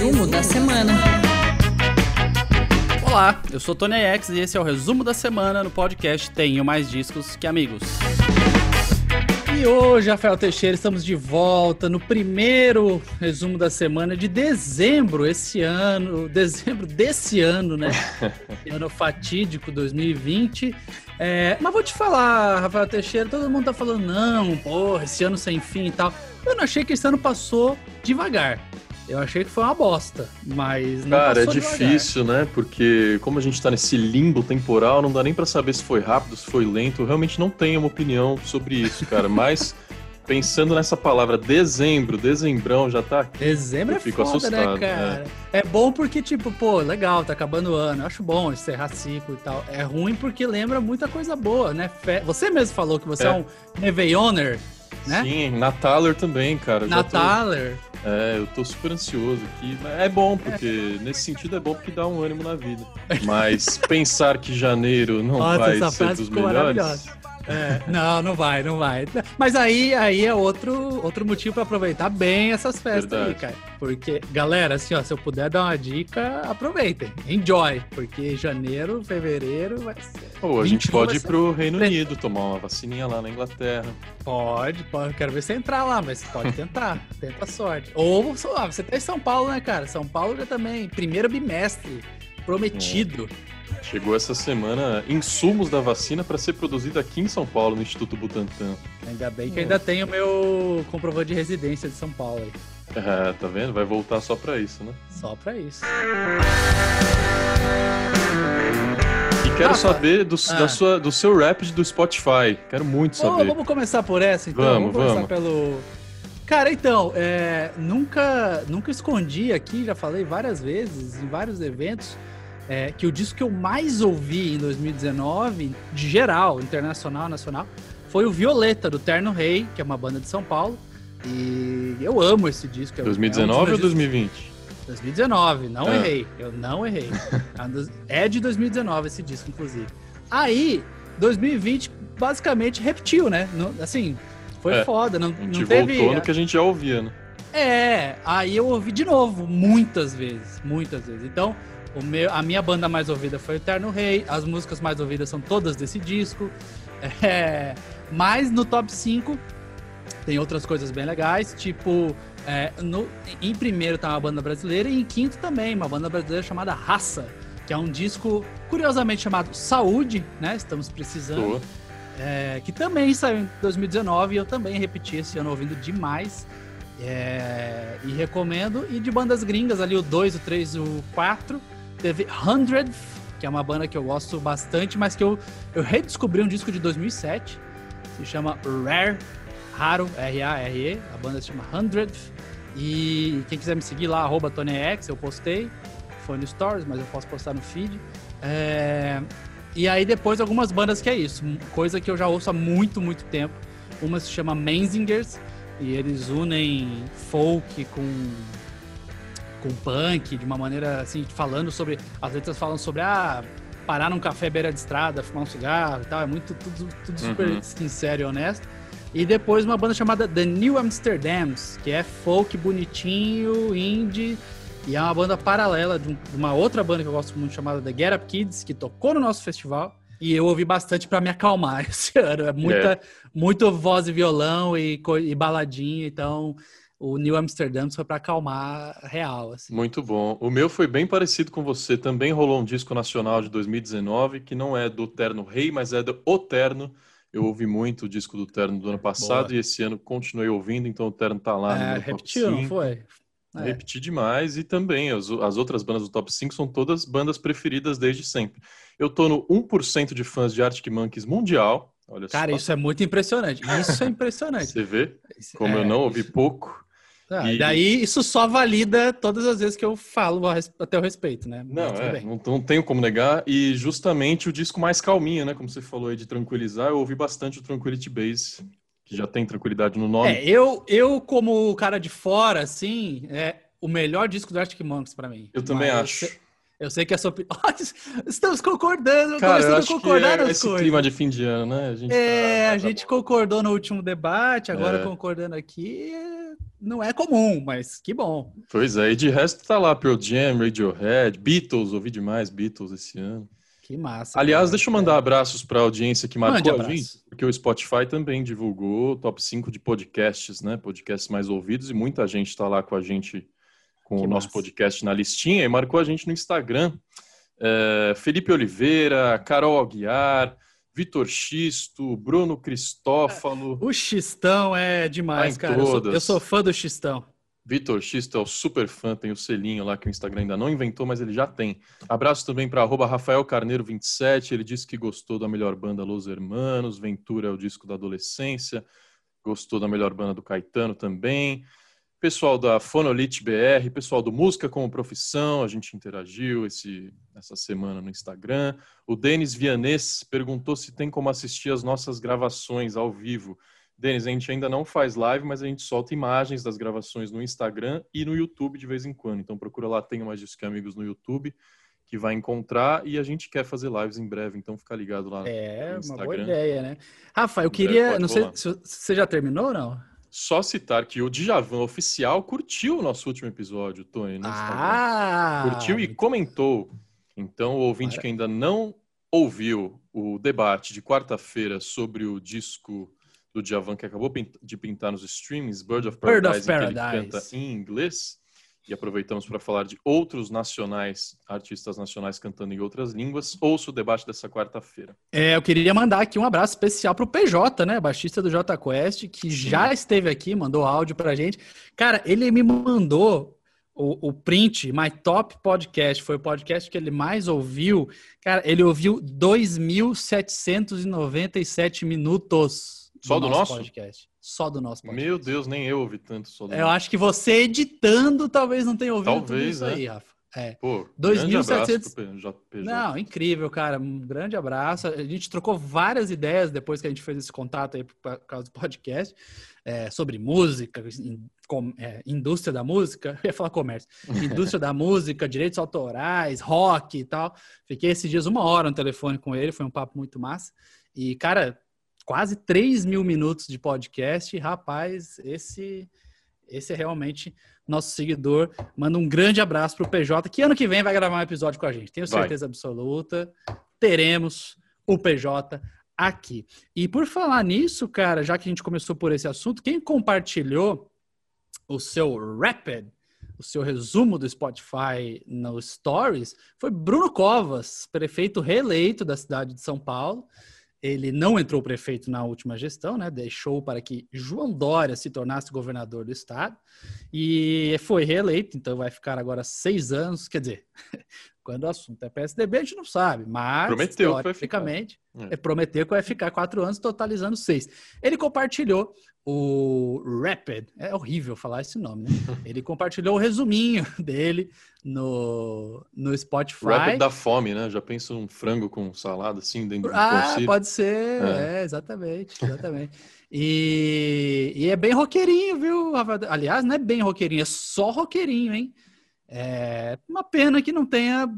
Resumo da semana. Olá, eu sou Tony X e esse é o resumo da semana no podcast Tenho Mais Discos que Amigos. E hoje, Rafael Teixeira, estamos de volta no primeiro resumo da semana de dezembro esse ano, dezembro desse ano, né? ano fatídico 2020. É, mas vou te falar, Rafael Teixeira, todo mundo tá falando, não, porra, esse ano sem fim e tal. Eu não achei que esse ano passou devagar. Eu achei que foi uma bosta, mas não Cara, é passou devagar. difícil, né? Porque como a gente tá nesse limbo temporal, não dá nem pra saber se foi rápido, se foi lento. Eu realmente não tenho uma opinião sobre isso, cara. Mas pensando nessa palavra dezembro, dezembrão já tá aqui. Dezembro Eu é fico foda, assustado, né, cara? É. bom porque, tipo, pô, legal, tá acabando o ano. Eu acho bom encerrar ciclo e tal. É ruim porque lembra muita coisa boa, né? Você mesmo falou que você é, É. um Réveillonner, né? Sim, Nataler também, cara. Já tô- Nataler. É, eu tô super ansioso aqui. É bom, porque nesse sentido é bom porque dá um ânimo na vida. Mas pensar que janeiro não Nossa, vai ser dos melhores. É, não, não vai, não vai. Mas aí, aí é outro, outro motivo pra aproveitar bem essas festas aí, Verdade. cara. Porque, galera, assim, ó, se eu puder dar uma dica, aproveitem. Enjoy. Porque janeiro, fevereiro vai ser. Pô, a gente 21 pode ir pro Reino Unido tomar uma vacininha lá na Inglaterra. Pode, pode. Quero ver você entrar lá, mas pode tentar. Tenta a sorte. Ou ah, você tá em São Paulo, né, cara? São Paulo já também, primeiro bimestre. Prometido. Chegou essa semana insumos da vacina para ser produzida aqui em São Paulo, no Instituto Butantan. Ainda bem que eu ainda tenho meu comprovante de residência de São Paulo aí. É, tá vendo? Vai voltar só pra isso, né? Só pra isso. E quero Rafa, saber do, ah. da sua, do seu rap do Spotify. Quero muito saber. vamos começar por essa, então? Vamos, começar vamos. pelo. Cara, então, é, nunca, nunca escondi aqui, já falei várias vezes, em vários eventos, é, que o disco que eu mais ouvi em 2019, de geral, internacional, nacional, foi o Violeta, do Terno Rei, que é uma banda de São Paulo. E eu amo esse disco. é um- é um 2019 meus ou discos- 2020? 2019, não Ah. errei. Eu não errei. É É de 2019 esse disco, inclusive. Aí, 2020 basicamente repetiu, né? Assim, foi É, foda. Não, A gente não teve. voltou no que a gente já ouvia, né? É, aí eu ouvi de novo, muitas vezes, muitas vezes. Então, meu, a minha banda mais ouvida foi o Eterno Rei, as músicas mais ouvidas são todas desse disco. É, mas no top 5 tem outras coisas bem legais, tipo, é, no- em primeiro tá uma banda brasileira e em quinto também, uma banda brasileira chamada Raça, que é um disco curiosamente chamado Saúde, né? Estamos precisando. É, que também saiu em 2019 e eu também repeti esse ano ouvindo demais. É, e recomendo. E de bandas gringas, ali o 2, o 3 o 4. Teve 100, que é uma banda que eu gosto bastante, mas que eu, eu redescobri um disco de 2007. Se chama Rare, Raro, R-A-R-E. A banda se chama 100. E quem quiser me seguir lá, arroba TonyX, eu postei. Foi no Stories, mas eu posso postar no feed. É, e aí depois algumas bandas que é isso, coisa que eu já ouço há muito, muito tempo. Uma se chama Menzingers e eles unem folk com com punk de uma maneira assim, falando sobre as letras falam sobre ah, parar num café beira de estrada, fumar um cigarro e tal, é muito tudo, tudo super Uhum. sincero e honesto. E depois uma banda chamada The New Amsterdams, que é folk bonitinho, indie, e é uma banda paralela de, um- de uma outra banda que eu gosto muito chamada The Get Up Kids, que tocou no nosso festival. E eu ouvi bastante pra me acalmar esse ano. É muita, muito voz e violão e, e baladinha, então o New Amsterdam foi pra acalmar real, assim. Muito bom. O meu foi bem parecido com você. Também rolou um disco nacional de 2019, que não é do Terno Rei, mas é do O Terno. Eu ouvi muito o disco do Terno do ano passado Boa. e esse ano continuei ouvindo, então o Terno tá lá no É, top repetiu, não 5. foi? É. Repeti demais e também as, as outras bandas do top 5 são todas bandas preferidas desde sempre. Eu tô no 1% de fãs de Arctic Monkeys mundial. Olha Cara, só. isso é muito impressionante. Isso é impressionante. Você vê como é, eu não ouvi pouco. Ah, E- Daí isso só valida todas as vezes que eu falo a a teu respeito, né? Não, é, não, não tenho como negar. E justamente o disco mais calminho, né? Como você falou aí de tranquilizar, eu ouvi bastante o Tranquility Base, que já tem tranquilidade no nome. É, eu, eu, como cara de fora, assim, é o melhor disco do Arctic Monkeys pra mim. eu também Mas acho. Eu sei, que a sua opinião. Estamos concordando, Cara, começando a acho que concordar é nas esse coisas. clima de fim de ano, né? A gente É, tá- a tá gente bom. concordou no último debate, agora É. concordando aqui. Não é comum, mas que bom. Pois é, e de resto tá lá Pearl Jam, Radiohead, Beatles, ouvi demais Beatles esse ano. Que massa. Aliás, cara. deixa eu mandar abraços para a audiência que marcou a gente, porque o Spotify também divulgou o top 5 de podcasts, né? Podcasts mais ouvidos, e muita gente está lá com a gente com Que o nosso massa. podcast na listinha e marcou a gente no Instagram. É, Felipe Oliveira, Carol Aguiar, Vitor Xisto, Bruno Cristófalo. O Xistão é demais, Tá cara. Eu sou, eu sou fã do Xistão. Vitor Xisto é o super fã, tem o selinho lá que o Instagram ainda não inventou, mas ele já tem. Abraço também para Rafael Carneiro 27, ele disse que gostou da melhor banda Los Hermanos, Ventura é o disco da adolescência, gostou da melhor banda do Caetano também. Pessoal da Fonolite BR, pessoal do Música como Profissão, a gente interagiu esse, essa semana no Instagram. O Denis Vianês perguntou se tem como assistir as nossas gravações ao vivo. Denis, a gente ainda não faz live, mas a gente solta imagens das gravações no Instagram e no YouTube de vez em quando. Então procura lá, tenha mais disso que amigos no YouTube, que vai encontrar e a gente quer fazer lives em breve, então fica ligado lá. É, no uma boa ideia, né? Rafa, eu Em queria. Não sei se você já terminou ou não? Só citar que o Djavan oficial curtiu o nosso último episódio, Tony, no Instagram. Ah! Curtiu e comentou. Então, o ouvinte Mara- que ainda não ouviu o debate de quarta-feira sobre o disco do Djavan que acabou de pintar nos streamings, Bird of Bird Paradise, of em que ele Paradise. canta em inglês, e aproveitamos para falar de outros nacionais, artistas nacionais cantando em outras línguas, ouça o debate dessa quarta-feira. É, eu queria mandar aqui um abraço especial pro PJ, né? Baixista do J Quest, que já esteve aqui, mandou áudio pra gente. Cara, ele me mandou o, o print, My Top Podcast, foi o podcast que ele mais ouviu. Cara, ele ouviu 2.797 minutos. Só do nosso? podcast. Só do nosso podcast. Meu Deus, nem eu ouvi tanto só do... Eu acho que você editando talvez não tenha ouvido tudo Talvez, isso né? aí, Rafa. É. Pô, 2.700 grande abraço pro PJ. Não, incrível, cara. Um grande abraço. A gente trocou várias ideias depois que a gente fez esse contato aí por causa do podcast é, sobre música, in- com- é, indústria da música. Eu ia falar comércio. Indústria da música, direitos autorais, rock e tal. Fiquei esses dias uma hora no telefone com ele, foi um papo muito massa. E, cara, quase 3 mil minutos de podcast. Rapaz, esse, esse é realmente nosso seguidor. Manda um grande abraço pro PJ, que ano que vem vai gravar um episódio com a gente. Tenho Vai. certeza absoluta. Teremos o PJ aqui. E por falar nisso, cara, já que a gente começou por esse assunto, quem compartilhou o seu Rapid, o seu resumo do Spotify no Stories, foi Bruno Covas, prefeito reeleito da cidade de São Paulo. Ele não entrou prefeito na última gestão, né? Deixou para que João Dória se tornasse governador do estado e foi reeleito, então vai ficar agora seis anos. Quer dizer, quando o assunto é PSDB, a gente não sabe, mas Prometeu que vai ficar. teoricamente É. é. prometeu que vai ficar quatro anos, totalizando seis. Ele compartilhou o Rapid, é horrível falar esse nome, né? Ele compartilhou o resuminho dele no, no Spotify. Rapid da fome, né? Já penso num frango com salada assim dentro do Ah, pode ser, É. é, exatamente, exatamente. E, e é bem roqueirinho, viu? Aliás, não é bem roqueirinho, é só roqueirinho, hein? É uma pena que não tenha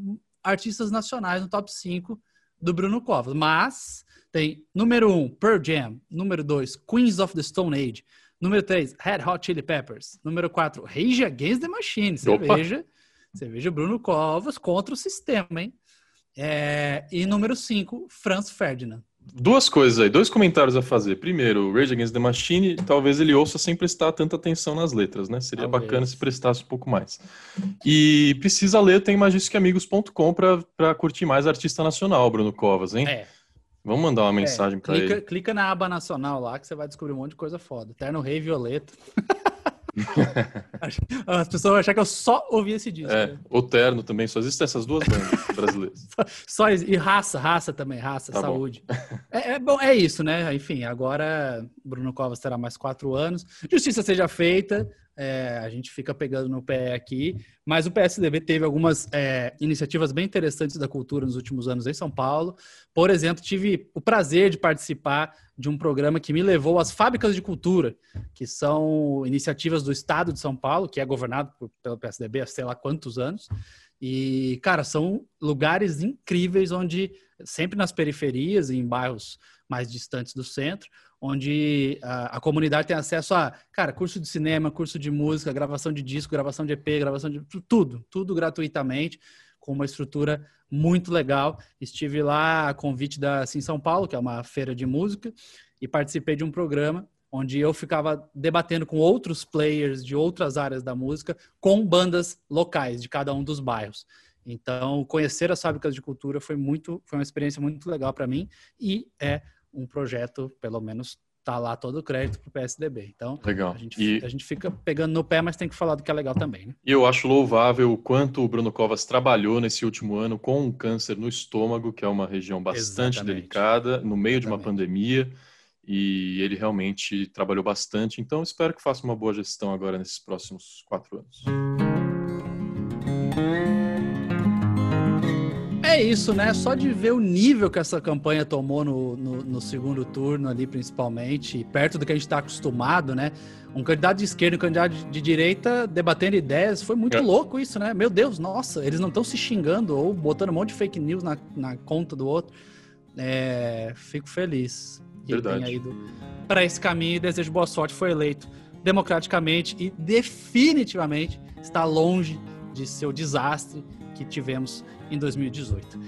artistas nacionais no top 5 do Bruno Covas, mas tem número 1, um, Pearl Jam, número 2, Queens of the Stone Age, número 3, Red Hot Chili Peppers, número 4, Rage Against the Machine, você Opa! veja, você veja o Bruno Covas contra o sistema, hein? É, e número 5, Franz Ferdinand. Duas coisas aí, dois comentários a fazer. Primeiro, Rage Against the Machine, talvez ele ouça sem prestar tanta atenção nas letras, né? Seria Talvez. bacana se prestasse um pouco mais. E precisa ler, tem magisticamigos.com pra, pra curtir mais artista nacional, Bruno Covas, hein? É, Vamos mandar uma mensagem é, pra clica, ele. clica na aba nacional lá que você vai descobrir um monte de coisa foda. Terno Rei Violeta. As pessoas vão achar que eu só ouvi esse disco. É, né? o Terno também, só existem essas duas bandas brasileiras. Só isso. E raça, raça também, raça, Tá bom. saúde. É, é bom, é isso, né? Enfim, agora Bruno Covas terá mais quatro anos. Justiça seja feita, é, a gente fica pegando no pé aqui, mas o PSDB teve algumas é, iniciativas bem interessantes da cultura nos últimos anos em São Paulo. Por exemplo, tive o prazer de participar de um programa que me levou às fábricas de cultura, que são iniciativas do Estado de São Paulo, que é governado por- pelo PSDB há sei lá quantos anos. E, cara, são lugares incríveis onde, sempre nas periferias, em bairros mais distantes do centro, onde a, a, comunidade tem acesso a, cara, curso de cinema, curso de música, gravação de disco, gravação de EP, gravação de tudo, tudo gratuitamente, com uma estrutura muito legal. Estive lá a convite da Sim São Paulo, que é uma feira de música, e participei de um programa onde eu ficava debatendo com outros players de outras áreas da música, com bandas locais de cada um dos bairros. Então, conhecer as fábricas de cultura foi muito, foi uma experiência muito legal para mim e é um projeto, pelo menos tá lá todo o crédito pro PSDB. Então, legal. A, gente, e... a gente fica pegando no pé, mas tem que falar do que é legal também. Né? E eu acho louvável o quanto o Bruno Covas trabalhou nesse último ano com um câncer no estômago, que é uma região bastante Exatamente. delicada, no meio Exatamente. de uma pandemia e ele realmente trabalhou bastante. Então, espero que faça uma boa gestão agora nesses próximos quatro anos. É isso, né? Só de ver o nível que essa campanha tomou no, no, no segundo turno ali, principalmente, perto do que a gente está acostumado, né? Um candidato de esquerda e um candidato de direita debatendo ideias, foi muito é. louco isso, né? Meu Deus, nossa, eles não estão se xingando ou botando um monte de fake news na, na conta do outro. É, fico feliz que Verdade. tenha ido para esse caminho e desejo boa sorte. Foi eleito democraticamente e definitivamente está longe de ser o desastre que tivemos em 2018.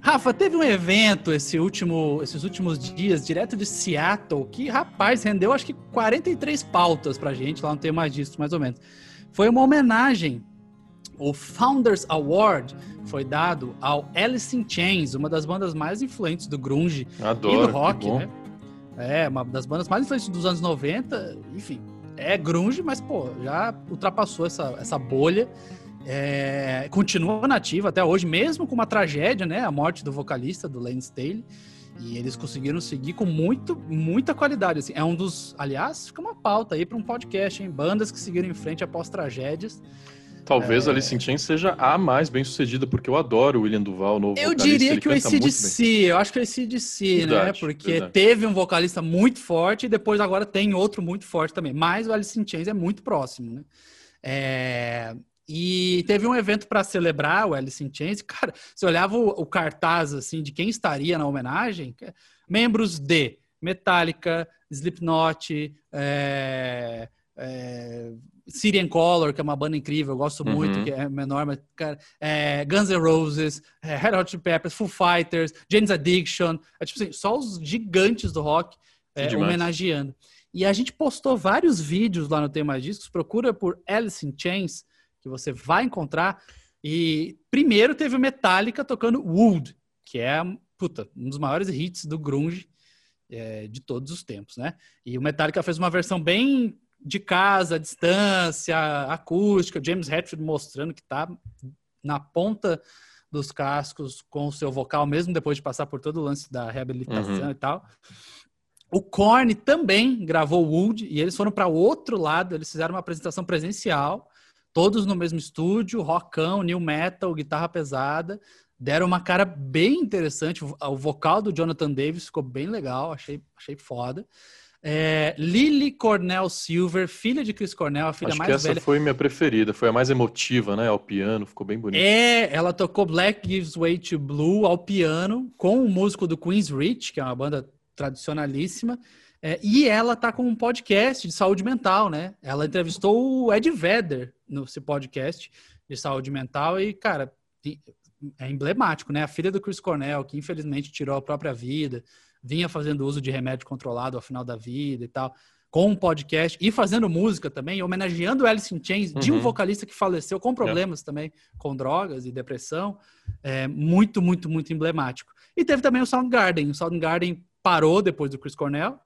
Rafa, teve um evento esse último, esses últimos dias, direto de Seattle, que, rapaz, rendeu acho que 43 pautas pra gente, lá não tem mais disso, mais ou menos. Foi uma homenagem. O Founders Award foi dado ao Alice in Chains, uma das bandas mais influentes do grunge Adoro, e do rock, né? É, uma das bandas mais influentes dos anos 90, enfim. É grunge, mas, pô, já ultrapassou essa, essa bolha. É, continua nativa até hoje, mesmo com uma tragédia, né? A morte do vocalista, do Lane Staley. E eles conseguiram seguir com muito, muita qualidade. Assim. É um dos. Aliás, fica uma pauta aí para um podcast, hein? Bandas que seguiram em frente após tragédias. Talvez é... a Alice in Chains seja a mais bem sucedida, porque eu adoro o William Duval, o novo Eu diria que o ACDC, eu acho que o ACDC, né? Porque verdade. teve um vocalista muito forte e depois agora tem outro muito forte também. Mas o Alice in Chains é muito próximo, né? É... E teve um evento para celebrar o Alice in Chains. Cara, você olhava o, o, cartaz assim de quem estaria na homenagem, membros de Metallica, Slipknot, é, é, Syrian Color, que é uma banda incrível, eu gosto uhum. muito, que é menor, mas, cara, é, Guns N' Roses, é, Red Hot Peppers, Foo Fighters, James Addiction, é tipo assim, só os gigantes do rock é, homenageando. E a gente postou vários vídeos lá no Tem Mais Discos, procura por Alice in Chains, que você vai encontrar. E primeiro teve o Metallica tocando Wood, que é, puta, um dos maiores hits do grunge é, de todos os tempos, né? E o Metallica fez uma versão bem de casa, distância, acústica, James Hetfield mostrando que tá na ponta dos cascos com o seu vocal, mesmo depois de passar por todo o lance da reabilitação uhum. e tal. O Korn também gravou Wood e eles foram para o outro lado, eles fizeram uma apresentação presencial, todos no mesmo estúdio, rockão, new metal, guitarra pesada, deram uma cara bem interessante. O vocal do Jonathan Davis ficou bem legal, achei, achei foda. É, Lily Cornell Silver, filha de Chris Cornell, a filha Acho mais que essa velha. foi minha preferida, foi a mais emotiva, né? Ao piano, ficou bem bonita. É, ela tocou Black Gives Way to Blue ao piano com o músico do Queen's Reach, que é uma banda tradicionalíssima. É, e ela tá com um podcast de saúde mental, né? Ela entrevistou o Ed Vedder nesse podcast de saúde mental e, cara, é emblemático, né? A filha do Chris Cornell, que infelizmente tirou a própria vida vinha fazendo uso de remédio controlado ao final da vida e tal, com um podcast e fazendo música também, homenageando Alice in Chains, uhum. de um uhum. vocalista que faleceu com problemas também, com drogas e depressão. É, muito, muito, muito emblemático. E teve também o Soundgarden. O Soundgarden parou depois do Chris Cornell.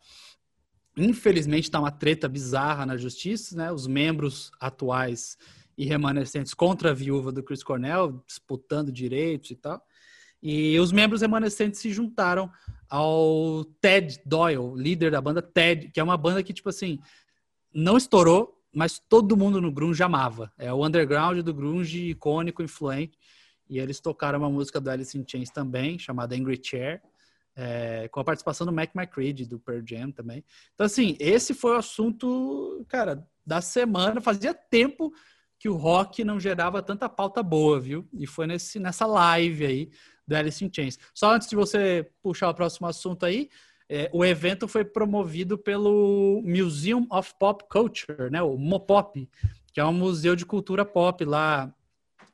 Infelizmente está uma treta bizarra na justiça, né? Os membros atuais e remanescentes contra a viúva do Chris Cornell, disputando direitos e tal. E os membros remanescentes se juntaram ao Ted Doyle, líder da banda Ted, que é uma banda que, tipo assim, não estourou, mas todo mundo no grunge amava. É o underground do grunge icônico, influente. E eles tocaram uma música do Alice in Chains também, chamada Angry Chair, é, com a participação do Mac McCready, do Pearl Jam também. Então, assim, esse foi o assunto, cara, da semana. Fazia tempo que o rock não gerava tanta pauta boa, viu? E foi nesse, nessa live aí do Alice in Chains. Só antes de você puxar o próximo assunto aí, É, o evento foi promovido pelo Museum of Pop Culture, né? O Mopop, que é um museu de cultura pop lá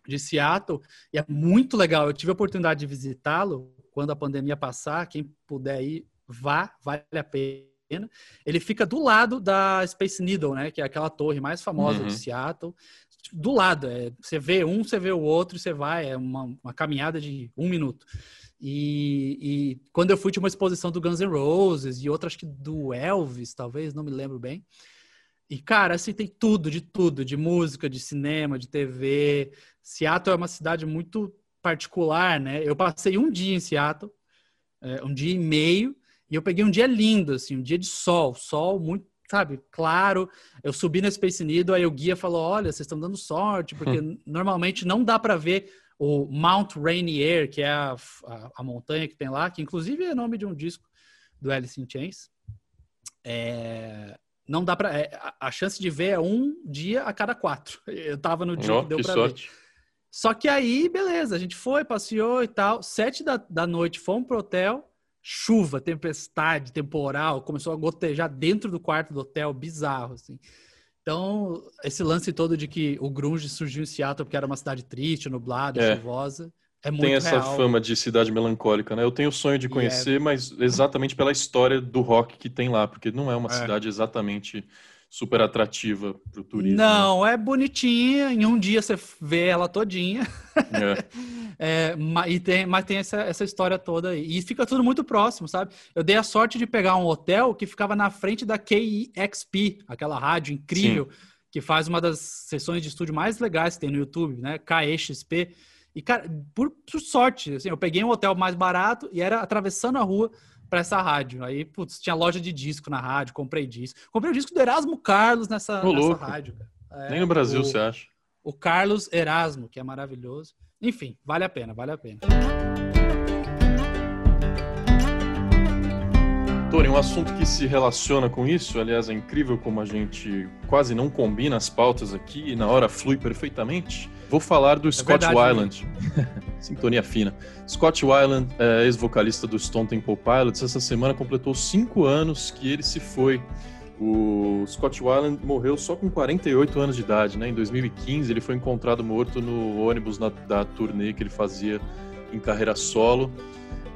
de Seattle, e é muito legal. Eu tive a oportunidade de visitá-lo quando a pandemia passar. Quem puder ir, vá, vale a pena. Ele fica do lado da Space Needle, né? Que é aquela torre mais famosa uhum. de Seattle. Do lado, é, você vê um, você vê o outro, você vai, é uma, uma caminhada de um minuto. E, e, quando eu fui, tinha uma exposição do Guns N' Roses e outra, acho que do Elvis, talvez, não me lembro bem. E, cara, assim, tem tudo, de tudo, de música, de cinema, de TV. Seattle é uma cidade muito particular, né? Eu passei um dia em Seattle, é, um dia e meio, e eu peguei um dia lindo, assim, um dia de sol, sol muito, sabe, claro. Eu subi na Space Needle, aí o guia falou: olha, vocês estão dando sorte, porque normalmente não dá para ver o Mount Rainier, que é a, a, a, montanha que tem lá, que inclusive é nome de um disco do Alice in Chains. É, não dá para é, a, chance de ver é um dia a cada quatro. Eu tava no dia oh, que deu para ver. Só que aí, beleza, a gente foi, passeou e tal. Sete da, da noite, fomos pro hotel. Chuva, tempestade, temporal, começou a gotejar dentro do quarto do hotel, bizarro, assim. Então, esse lance todo de que o grunge surgiu em Seattle porque era uma cidade triste, nublada, é. chuvosa, é muito Tem essa real. fama de cidade melancólica, né? Eu tenho o sonho de é conhecer, é... mas exatamente pela história do rock que tem lá, porque não é uma é. cidade exatamente super atrativa para o turismo. Né? Não, é bonitinha. Em um dia você vê ela todinha. É. é, e tem, mas tem essa, essa história toda aí. E fica tudo muito próximo, sabe? Eu dei a sorte de pegar um hotel que ficava na frente da KEXP, aquela rádio incrível Sim. que faz uma das sessões de estúdio mais legais que tem no YouTube, né? KEXP. E, cara, por, por sorte, assim, eu peguei um hotel mais barato e era atravessando a rua para essa rádio. Aí, putz, tinha loja de disco na rádio, comprei disco. Comprei o disco do Erasmo Carlos nessa, nessa rádio. É, Nem no Brasil, o, você acha? O Carlos Erasmo, que é maravilhoso. Enfim, vale a pena, vale a pena. Tony, um assunto que se relaciona com isso, aliás, é incrível como a gente quase não combina as pautas aqui e na hora flui perfeitamente. Vou falar do é Scott Weiland. Sintonia fina. Scott Weiland, é, ex-vocalista do Stone Temple Pilots, essa semana completou cinco anos que ele se foi. O Scott Weiland morreu só com 48 anos de idade, né? Em 2015 ele foi encontrado morto no ônibus na, da turnê que ele fazia em carreira solo.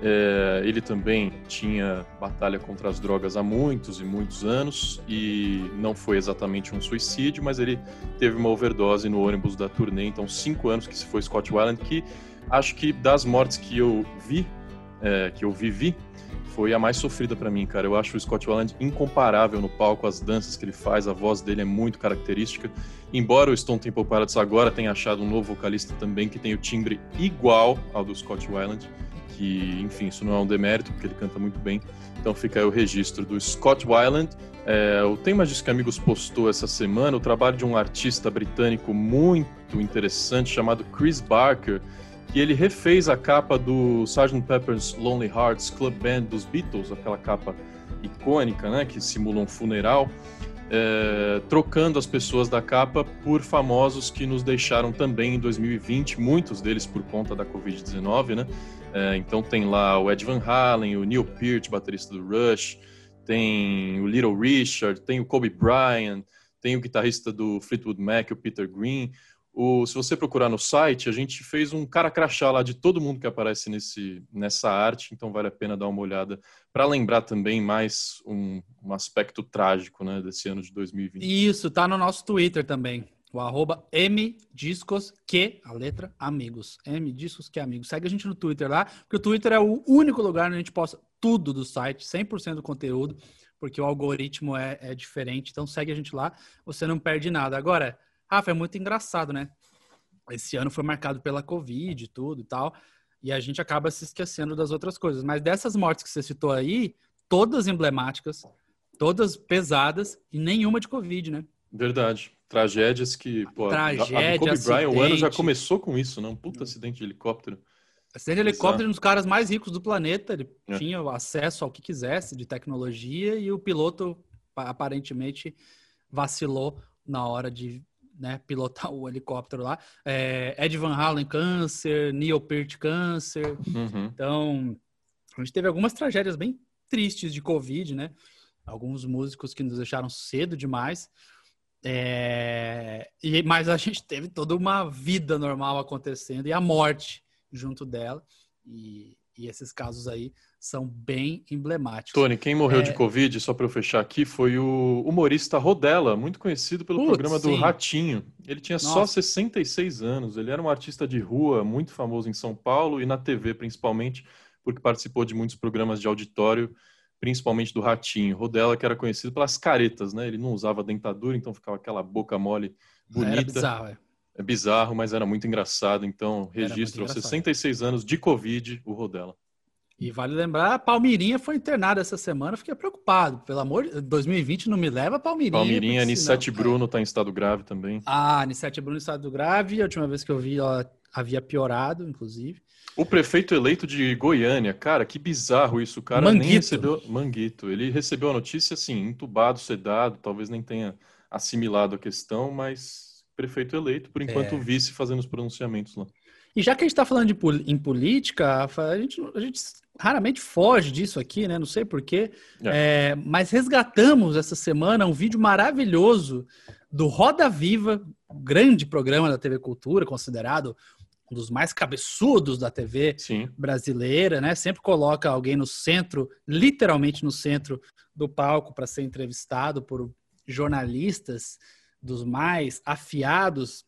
É, ele também tinha batalha contra as drogas há muitos e muitos anos e não foi exatamente um suicídio, mas ele teve uma overdose no ônibus da turnê, então cinco anos que se foi Scott Weiland, que acho que das mortes que eu vi, é, que eu vivi, foi a mais sofrida para mim, cara. Eu acho o Scott Weiland incomparável no palco, as danças que ele faz, a voz dele é muito característica. Embora o Stone Temple Pilots agora tenha achado um novo vocalista também que tem o timbre igual ao do Scott Weiland que, enfim, isso não é um demérito, porque ele canta muito bem. Então fica aí o registro do Scott Weiland. É, o Tema que Amigos postou essa semana o trabalho de um artista britânico muito interessante chamado Chris Barker, que ele refez a capa do Sgt. Pepper's Lonely Hearts Club Band dos Beatles, aquela capa icônica, né, que simula um funeral é, trocando as pessoas da capa por famosos que nos deixaram também em 2020, muitos deles por conta da Covid-19, né? É, então tem lá o Ed Van Halen, o Neil Peart, baterista do Rush, tem o Little Richard, tem o Kobe Bryant, tem o guitarrista do Fleetwood Mac, o Peter Green. O, se você procurar no site, a gente fez um cara crachá lá de todo mundo que aparece nesse, nessa arte, então vale a pena dar uma olhada para lembrar também mais um, um, aspecto trágico né, desse ano de 2020. Isso, tá no nosso Twitter também. O arroba mdiscos que, a letra, amigos. mdiscos que amigos. Segue a gente no Twitter lá, porque o Twitter é o único lugar onde a gente posta tudo do site, 100% do conteúdo, porque o algoritmo é, é diferente. Então segue a gente lá, você não perde nada. Agora, Rafa, é muito engraçado, né? Esse ano foi marcado pela Covid e tudo e tal, e a gente acaba se esquecendo das outras coisas. Mas dessas mortes que você citou aí, todas emblemáticas, todas pesadas e nenhuma de Covid, né? Verdade. Tragédias que, pô, Tragédia, a, Kobe. Bryant, o ano já começou com isso, né? Um puta acidente de helicóptero. Acidente de helicóptero, um dos caras mais ricos do planeta, ele é. tinha acesso ao que quisesse de tecnologia e o piloto aparentemente vacilou na hora de né, pilotar o helicóptero lá. É, Ed Van Halen, câncer, Neil Peart, câncer. Uhum. Então, a gente teve algumas tragédias bem tristes de Covid, né? Alguns músicos que nos deixaram cedo demais. É... E, mas a gente teve toda uma vida normal acontecendo e a morte junto dela. E, e esses casos aí são bem emblemáticos. Tony, quem morreu é... de Covid, só para eu fechar aqui, foi o humorista Rodella, muito conhecido pelo Putz, programa do sim. Ratinho. Ele tinha Nossa. só 66 anos, ele era um artista de rua, muito famoso em São Paulo e na TV principalmente, porque participou de muitos programas de auditório, principalmente do Ratinho. Rodella, que era conhecido pelas caretas, né? Ele não usava dentadura, então ficava aquela boca mole bonita. Era bizarro, é. É bizarro, mas era muito engraçado. Então, registro 66 anos de Covid, o Rodella. E vale lembrar, a Palmirinha foi internada essa semana, fiquei preocupado. Pelo amor de 2020 não me leva a Palmirinha. Palmirinha, Anissete Bruno está em estado grave também. Ah, Anissete Bruno em estado grave. A última vez que eu vi, ela havia piorado, inclusive. O prefeito eleito de Goiânia, cara, que bizarro isso. O cara Manguito. nem recebeu. Manguito. Ele recebeu a notícia assim, entubado, sedado, talvez nem tenha assimilado a questão, mas prefeito eleito, por enquanto, é. vice fazendo os pronunciamentos lá. E já que a gente está falando de, em política, a gente, a gente raramente foge disso aqui, né? Não sei porquê. É. É, mas resgatamos essa semana um vídeo maravilhoso do Roda Viva, grande programa da TV Cultura, considerado um dos mais cabeçudos da TV Sim. brasileira, né? Sempre coloca alguém no centro, literalmente no centro do palco para ser entrevistado por jornalistas dos mais afiados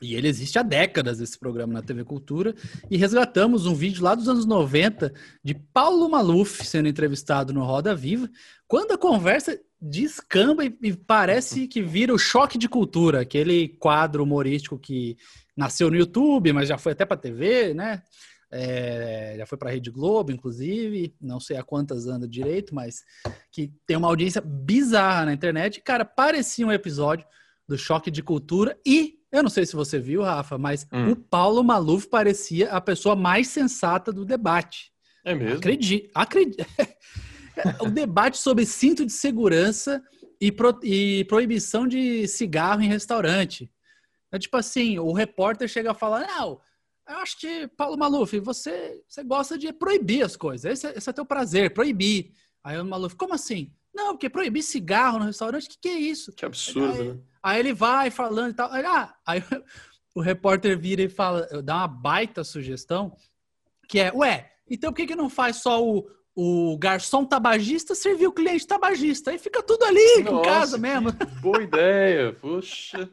e ele existe há décadas, esse programa na TV Cultura. E resgatamos um vídeo lá dos anos 90 de Paulo Maluf sendo entrevistado no Roda Viva, quando a conversa descamba e, e parece que vira o Choque de Cultura, aquele quadro humorístico que nasceu no YouTube, mas já foi até para TV, né? É, já foi para a Rede Globo, inclusive, não sei a quantas anda direito, mas que tem uma audiência bizarra na internet. Cara, parecia um episódio do Choque de Cultura e eu não sei se você viu, Rafa, mas hum. o Paulo Maluf parecia a pessoa mais sensata do debate. É mesmo? Acredite. acredite. o debate sobre cinto de segurança e, pro, e, proibição de cigarro em restaurante. É tipo assim, o repórter chega a falar, não, eu acho que, Paulo Maluf, você, você gosta de proibir as coisas. Esse, é, esse é teu prazer, proibir. Aí o Maluf, como assim? Não, porque proibir cigarro no restaurante, o que, que é isso? Que absurdo, aí, né? Aí ele vai falando e tal. Aí, ah, aí o repórter vira e fala, dá uma baita sugestão, que é, ué, então por que, que não faz só o, o garçom tabagista servir o cliente tabagista? Aí fica tudo ali Nossa, em casa mesmo. Boa ideia, poxa.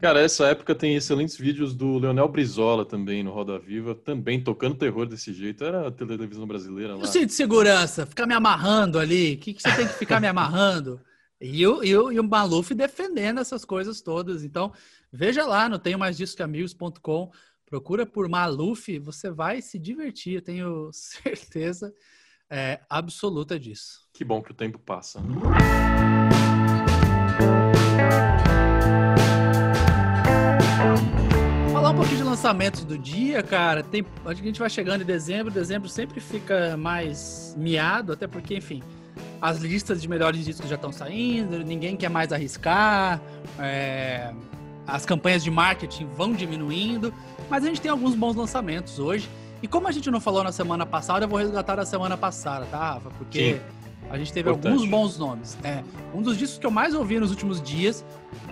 Cara, essa época tem excelentes vídeos do Leonel Brizola também no Roda Viva, também tocando terror desse jeito. Era a televisão brasileira lá. Eu sei de segurança, ficar me amarrando ali. O que, que você tem que ficar me amarrando? E o, e, o, e o Maluf defendendo essas coisas todas. Então, veja lá no tenho mais disso que amigos.com. Procura por Maluf, você vai se divertir, tenho certeza é, absoluta disso. Que bom que o tempo passa. Falar pouquinho de lançamentos do dia, cara. Tem, a gente vai chegando em dezembro. Dezembro sempre fica mais miado, até porque, enfim, as listas de melhores discos já estão saindo, ninguém quer mais arriscar, é, as campanhas de marketing vão diminuindo, mas a gente tem alguns bons lançamentos hoje. E como a gente não falou na semana passada, eu vou resgatar a semana passada, tá, Rafa? Porque Sim. a gente teve Importante. alguns bons nomes. É, um dos discos que eu mais ouvi nos últimos dias,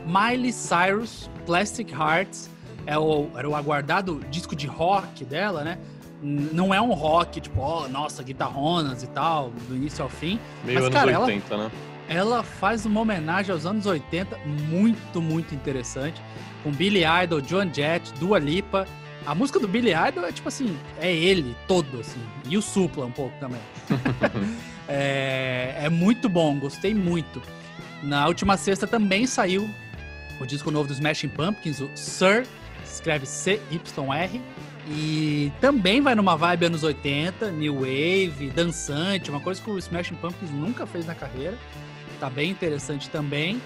Miley Cyrus, Plastic Hearts, é o, era o aguardado disco de rock dela, né? não é um rock, tipo, ó, oh, nossa, guitarronas e tal, do início ao fim. Meio mas, anos cara, 80, ela, né? Ela faz uma homenagem aos anos 80 muito, muito interessante. Com Billy Idol, Joan Jett, Dua Lipa. A música do Billy Idol é tipo assim, é ele todo, assim. E o Supla um pouco também. é, é muito bom, gostei muito. Na última sexta também saiu o disco novo dos Smashing Pumpkins, o Sir, escreve C-Y-R e também vai numa vibe anos 80, new wave, dançante, uma coisa que o Smashing Pumpkins nunca fez na carreira. Tá bem interessante também.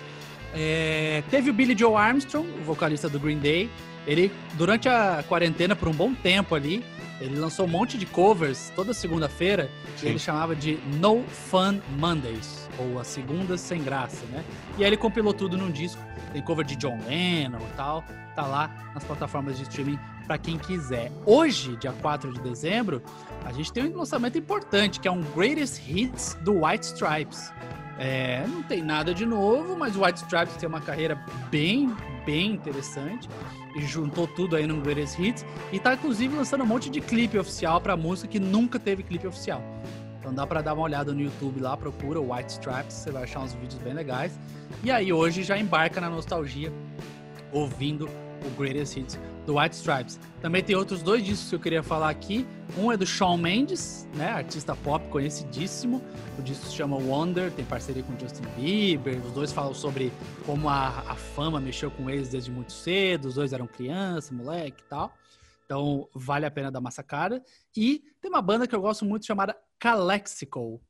É, teve o Billy Joe Armstrong, o vocalista do Green Day. Ele, durante a quarentena, por um bom tempo ali, Ele lançou um monte de covers toda segunda-feira que ele chamava de No Fun Mondays, ou as segundas sem graça, né? E aí ele compilou tudo num disco. Tem cover de John Lennon e tal. Tá lá nas plataformas de streaming para quem quiser. Hoje, dia 4 de dezembro, a gente tem um lançamento importante, que é um Greatest Hits do White Stripes. É, não tem nada de novo, mas o White Stripes tem uma carreira bem, bem interessante e juntou tudo aí no Greatest Hits e tá inclusive lançando um monte de clipe oficial para música que nunca teve clipe oficial. Então dá para dar uma olhada no YouTube lá, procura White Stripes, você vai achar uns vídeos bem legais. E aí hoje já embarca na nostalgia ouvindo o Greatest Hits do White Stripes. Também tem outros dois discos que eu queria falar aqui. Um é do Shawn Mendes, né, artista pop conhecidíssimo. O disco se chama Wonder, tem parceria com Justin Bieber. Os dois falam sobre como a, a fama mexeu com eles desde muito cedo. Os dois eram criança, moleque e tal. Então vale a pena dar uma sacada. E tem uma banda que eu gosto muito chamada Calexico,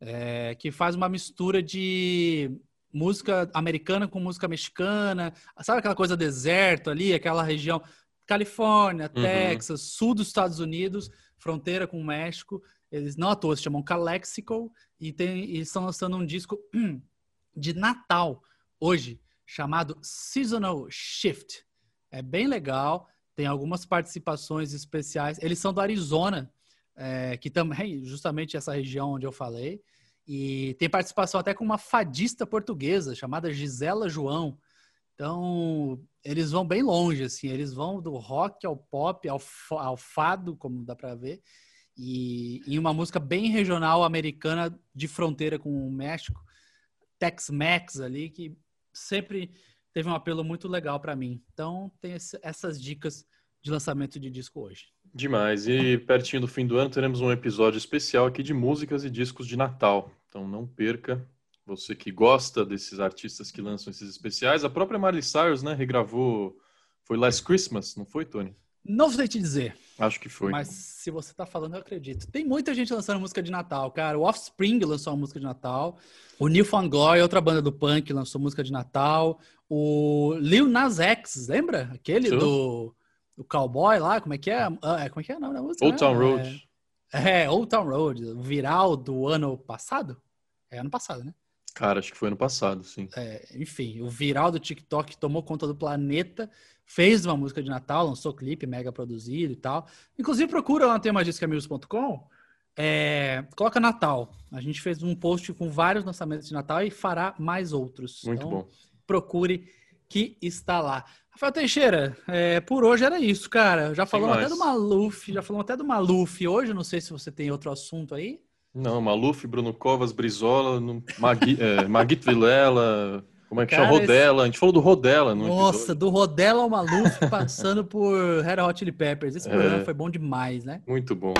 é, que faz uma mistura de música americana com música mexicana, sabe aquela coisa deserto ali, aquela região Califórnia, uhum. Texas, sul dos Estados Unidos, fronteira com o México. Eles não à toa se chamam Calexico e, tem, e estão lançando um disco de Natal hoje, chamado Seasonal Shift. É bem legal, tem algumas participações especiais. Eles são do Arizona, é, que também, justamente essa região onde eu falei. E tem participação até com uma fadista portuguesa chamada Gisela João. Então, eles vão bem longe, assim. Eles vão do rock ao pop, ao, ao fado, como dá para ver. E em uma música bem regional americana de fronteira com o México. Tex-Mex ali, que sempre teve um apelo muito legal para mim. Então, tem esse, essas dicas de lançamento de disco hoje. Demais. E pertinho do fim do ano teremos um episódio especial aqui de músicas e discos de Natal. Então não perca. Você que gosta desses artistas que lançam esses especiais, a própria Miley Cyrus, né, regravou. Foi Last Christmas, não foi, Tony? Não sei te dizer. Acho que foi. Mas se você tá falando, eu acredito. Tem muita gente lançando música de Natal, cara. O Offspring lançou uma música de Natal. O New Found Glory, outra banda do punk, lançou música de Natal. O Lil Nas X, lembra? Aquele do o cowboy lá, como é que é? Ah, é como é que é o nome da música? Old Town Road. É, é, Old Town Road, viral do ano passado? É ano passado, né? Cara, acho que foi ano passado, sim. É, enfim, o viral do TikTok tomou conta do planeta, fez uma música de Natal, lançou clipe mega produzido e tal. Inclusive, procura lá no temadiscamigos.com, é, coloca Natal. A gente fez um post com vários lançamentos de Natal e fará mais outros. Muito então, bom. Procure que está lá. Rafael Teixeira, é, por hoje era isso, cara. Já falamos até do Maluf, já falamos até do Maluf hoje. Não sei se você tem outro assunto aí. Não, Maluf, Bruno Covas, Brizola, Magui, é, Maguito Vilela, como é que cara, chama? Rodela. A gente falou do Rodela no Nossa, episódio. do Rodela ao Maluf passando por Red Hot Chili Peppers. Esse é, programa foi bom demais, né? Muito bom.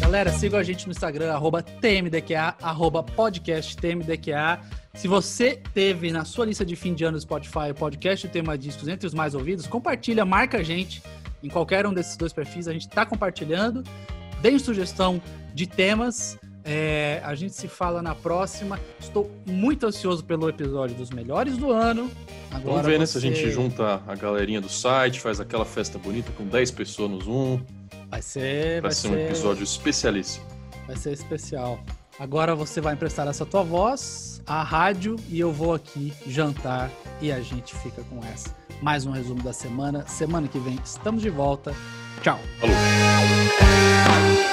Galera, sigam a gente no Instagram, arroba TMDQA, arroba podcast TMDQA. Se você teve na sua lista de fim de ano do Spotify o podcast o tema discos entre os mais ouvidos, compartilha, marca a gente em qualquer um desses dois perfis. A gente está compartilhando. Deem sugestão de temas. É, a gente se fala na próxima. Estou muito ansioso pelo episódio dos melhores do ano. Agora Vamos ver você... né, se a gente junta a galerinha do site, faz aquela festa bonita com 10 pessoas no Zoom. Vai ser. Vai, vai ser um episódio especialíssimo. Vai ser especial. Agora você vai emprestar essa tua voz à rádio e eu vou aqui jantar e a gente fica com essa. Mais um resumo da semana. Semana que vem estamos de volta. Tchau. Falou.